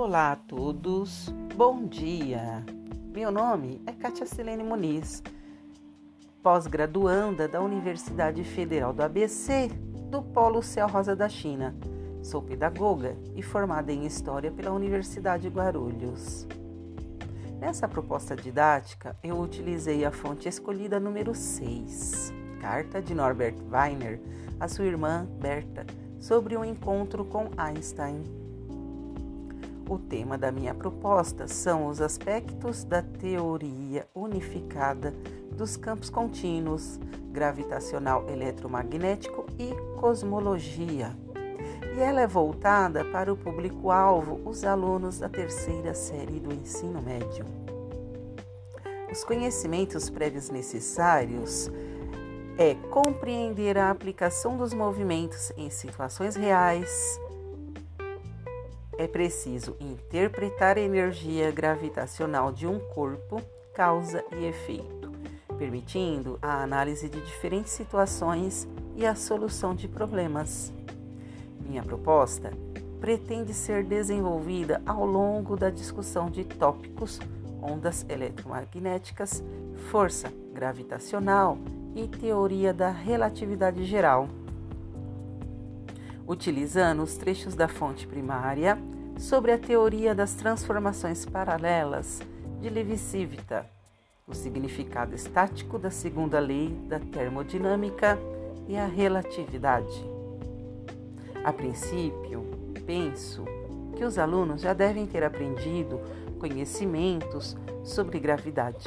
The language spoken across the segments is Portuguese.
Olá a todos, bom dia! Meu nome é Kátia Silene Muniz, pós-graduanda da Universidade Federal do ABC do Polo Céu Rosa da China. Sou pedagoga e formada em História pela Universidade Guarulhos. Nessa proposta didática, eu utilizei a fonte escolhida número 6, carta de Norbert Weiner a sua irmã Berta sobre um encontro com Einstein o tema da minha proposta são os aspectos da teoria unificada dos campos contínuos, gravitacional eletromagnético e cosmologia. E ela é voltada para o público-alvo, os alunos da terceira série do ensino médio. Os conhecimentos prévios necessários é compreender a aplicação dos movimentos em situações reais, é preciso interpretar a energia gravitacional de um corpo, causa e efeito, permitindo a análise de diferentes situações e a solução de problemas. Minha proposta pretende ser desenvolvida ao longo da discussão de tópicos ondas eletromagnéticas, força gravitacional e teoria da relatividade geral utilizando os trechos da fonte primária sobre a teoria das transformações paralelas de Levi-Civita, o significado estático da segunda lei da termodinâmica e a relatividade. A princípio, penso que os alunos já devem ter aprendido conhecimentos sobre gravidade.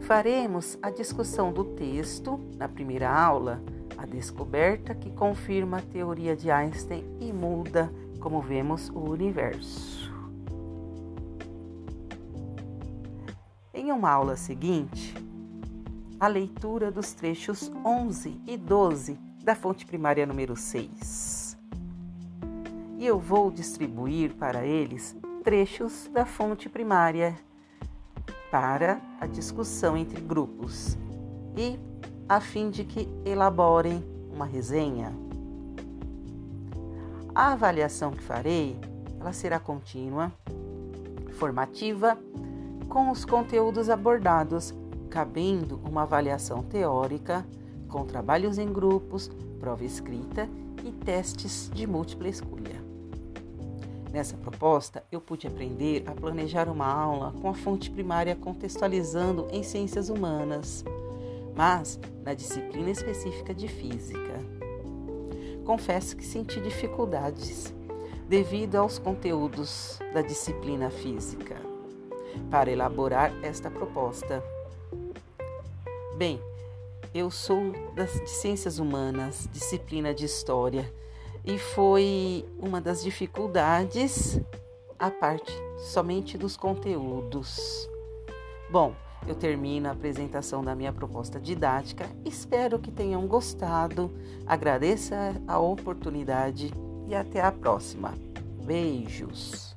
Faremos a discussão do texto na primeira aula a descoberta que confirma a teoria de Einstein e muda como vemos o universo. Em uma aula seguinte, a leitura dos trechos 11 e 12 da fonte primária número 6. E eu vou distribuir para eles trechos da fonte primária para a discussão entre grupos e a fim de que elaborem uma resenha. A avaliação que farei, ela será contínua, formativa, com os conteúdos abordados, cabendo uma avaliação teórica, com trabalhos em grupos, prova escrita e testes de múltipla escolha. Nessa proposta, eu pude aprender a planejar uma aula com a fonte primária contextualizando em ciências humanas mas na disciplina específica de física. Confesso que senti dificuldades devido aos conteúdos da disciplina física para elaborar esta proposta. Bem, eu sou das de ciências humanas, disciplina de história, e foi uma das dificuldades a parte somente dos conteúdos. Bom, eu termino a apresentação da minha proposta didática. Espero que tenham gostado. Agradeço a oportunidade e até a próxima. Beijos!